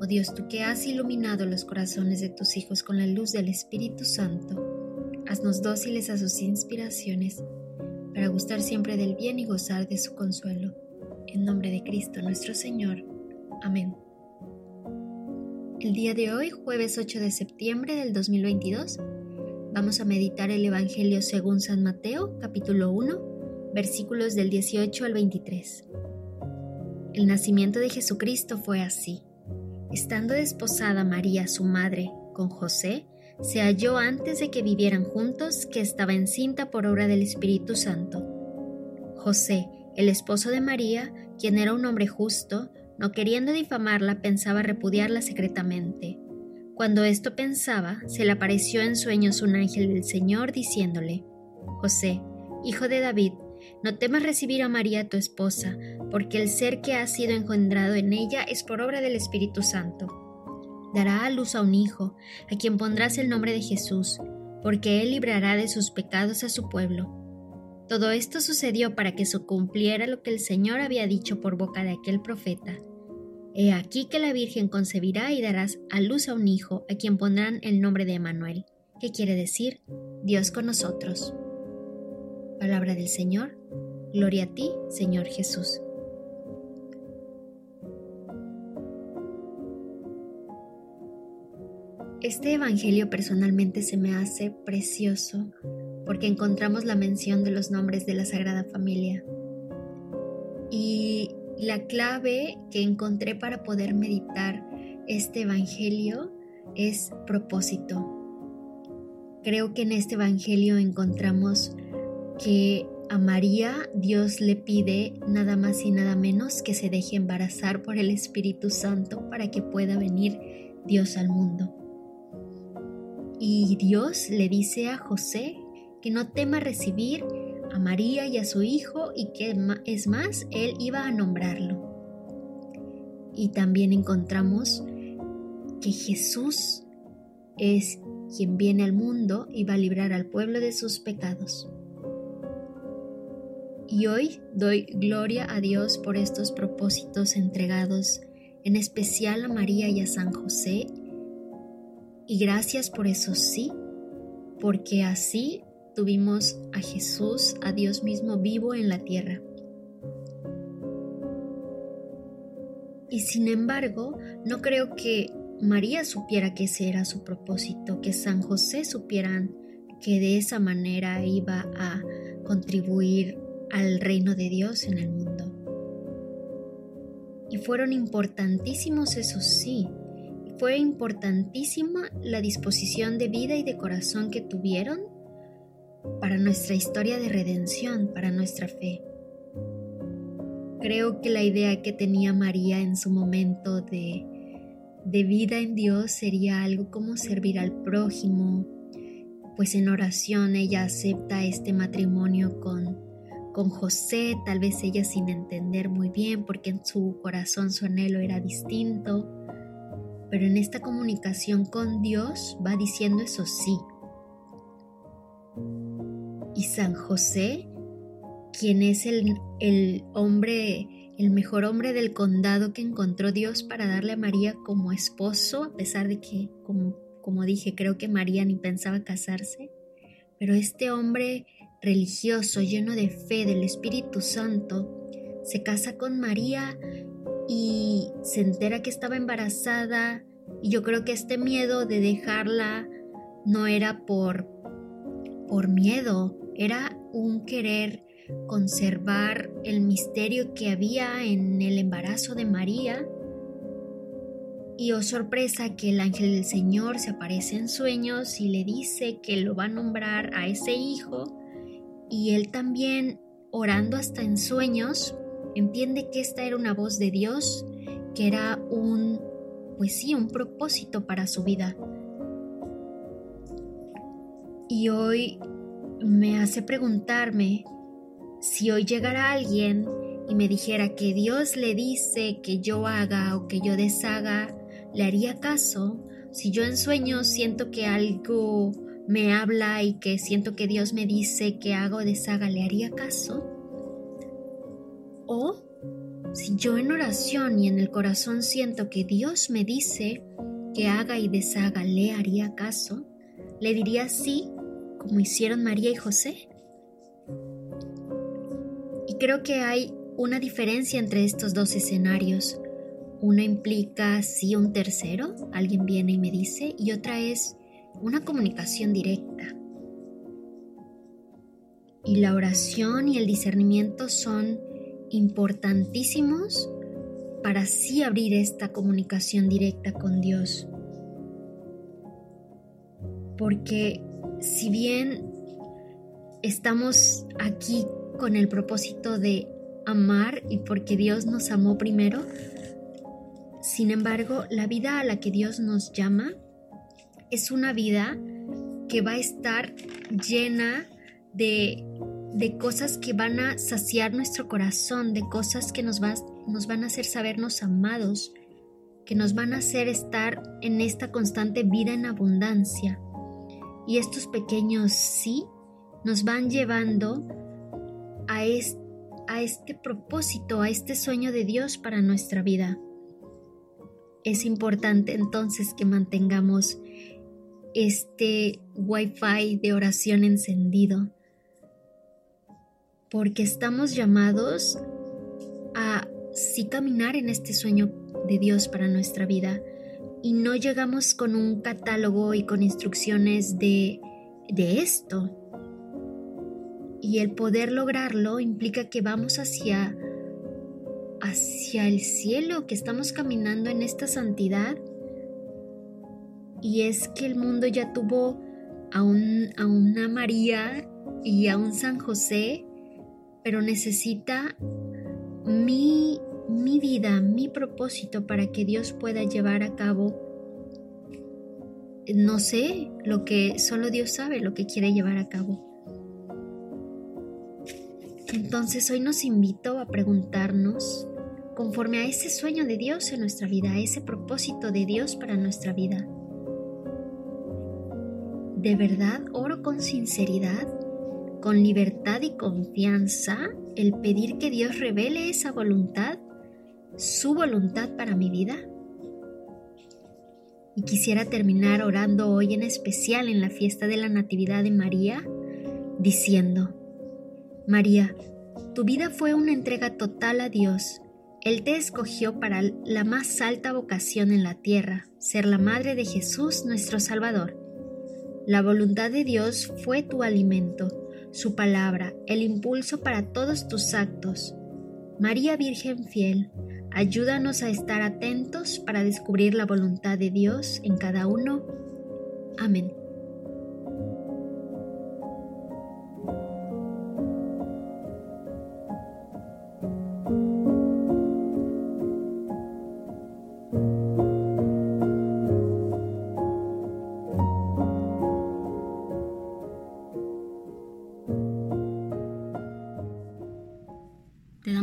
Oh Dios, tú que has iluminado los corazones de tus hijos con la luz del Espíritu Santo, haznos dóciles a sus inspiraciones, para gustar siempre del bien y gozar de su consuelo. En nombre de Cristo nuestro Señor. Amén. El día de hoy, jueves 8 de septiembre del 2022, vamos a meditar el Evangelio según San Mateo, capítulo 1, versículos del 18 al 23. El nacimiento de Jesucristo fue así. Estando desposada María, su madre, con José, se halló antes de que vivieran juntos que estaba encinta por obra del Espíritu Santo. José, el esposo de María, quien era un hombre justo, no queriendo difamarla, pensaba repudiarla secretamente. Cuando esto pensaba, se le apareció en sueños un ángel del Señor diciéndole, José, hijo de David, no temas recibir a María tu esposa, porque el ser que ha sido engendrado en ella es por obra del Espíritu Santo. Dará a luz a un hijo, a quien pondrás el nombre de Jesús, porque él librará de sus pecados a su pueblo. Todo esto sucedió para que se cumpliera lo que el Señor había dicho por boca de aquel profeta. He aquí que la Virgen concebirá y darás a luz a un hijo, a quien pondrán el nombre de Emanuel, que quiere decir Dios con nosotros. Palabra del Señor. Gloria a ti, Señor Jesús. Este Evangelio personalmente se me hace precioso porque encontramos la mención de los nombres de la Sagrada Familia. Y la clave que encontré para poder meditar este Evangelio es propósito. Creo que en este Evangelio encontramos que a María Dios le pide nada más y nada menos que se deje embarazar por el Espíritu Santo para que pueda venir Dios al mundo. Y Dios le dice a José que no tema recibir a María y a su hijo y que es más, él iba a nombrarlo. Y también encontramos que Jesús es quien viene al mundo y va a librar al pueblo de sus pecados. Y hoy doy gloria a Dios por estos propósitos entregados, en especial a María y a San José y gracias por eso sí, porque así tuvimos a Jesús, a Dios mismo vivo en la tierra. Y sin embargo, no creo que María supiera que ese era su propósito, que San José supieran que de esa manera iba a contribuir al reino de Dios en el mundo. Y fueron importantísimos, eso sí, fue importantísima la disposición de vida y de corazón que tuvieron para nuestra historia de redención, para nuestra fe. Creo que la idea que tenía María en su momento de, de vida en Dios sería algo como servir al prójimo, pues en oración ella acepta este matrimonio con, con José, tal vez ella sin entender muy bien, porque en su corazón su anhelo era distinto pero en esta comunicación con Dios va diciendo eso sí. Y San José, quien es el, el hombre, el mejor hombre del condado que encontró Dios para darle a María como esposo, a pesar de que, como, como dije, creo que María ni pensaba casarse, pero este hombre religioso, lleno de fe del Espíritu Santo, se casa con María y se entera que estaba embarazada y yo creo que este miedo de dejarla no era por por miedo, era un querer conservar el misterio que había en el embarazo de María. Y oh sorpresa que el ángel del Señor se aparece en sueños y le dice que lo va a nombrar a ese hijo y él también orando hasta en sueños entiende que esta era una voz de Dios, que era un, pues sí, un propósito para su vida. Y hoy me hace preguntarme si hoy llegara alguien y me dijera que Dios le dice que yo haga o que yo deshaga, ¿le haría caso? Si yo en sueños siento que algo me habla y que siento que Dios me dice que hago o deshaga, ¿le haría caso? O si yo en oración y en el corazón siento que Dios me dice que haga y deshaga, ¿le haría caso? ¿Le diría sí, como hicieron María y José? Y creo que hay una diferencia entre estos dos escenarios. Una implica sí un tercero, alguien viene y me dice, y otra es una comunicación directa. Y la oración y el discernimiento son importantísimos para así abrir esta comunicación directa con Dios. Porque si bien estamos aquí con el propósito de amar y porque Dios nos amó primero, sin embargo, la vida a la que Dios nos llama es una vida que va a estar llena de de cosas que van a saciar nuestro corazón, de cosas que nos, nos van a hacer sabernos amados, que nos van a hacer estar en esta constante vida en abundancia. Y estos pequeños sí nos van llevando a, a este propósito, a este sueño de Dios para nuestra vida. Es importante entonces que mantengamos este wifi de oración encendido porque estamos llamados a sí caminar en este sueño de Dios para nuestra vida y no llegamos con un catálogo y con instrucciones de, de esto. Y el poder lograrlo implica que vamos hacia hacia el cielo, que estamos caminando en esta santidad. Y es que el mundo ya tuvo a, un, a una María y a un San José pero necesita mi, mi vida, mi propósito para que Dios pueda llevar a cabo, no sé, lo que solo Dios sabe, lo que quiere llevar a cabo. Entonces hoy nos invito a preguntarnos, conforme a ese sueño de Dios en nuestra vida, a ese propósito de Dios para nuestra vida, ¿de verdad oro con sinceridad? con libertad y confianza el pedir que Dios revele esa voluntad, su voluntad para mi vida? Y quisiera terminar orando hoy en especial en la fiesta de la Natividad de María, diciendo, María, tu vida fue una entrega total a Dios. Él te escogió para la más alta vocación en la tierra, ser la Madre de Jesús nuestro Salvador. La voluntad de Dios fue tu alimento su palabra, el impulso para todos tus actos. María Virgen fiel, ayúdanos a estar atentos para descubrir la voluntad de Dios en cada uno. Amén.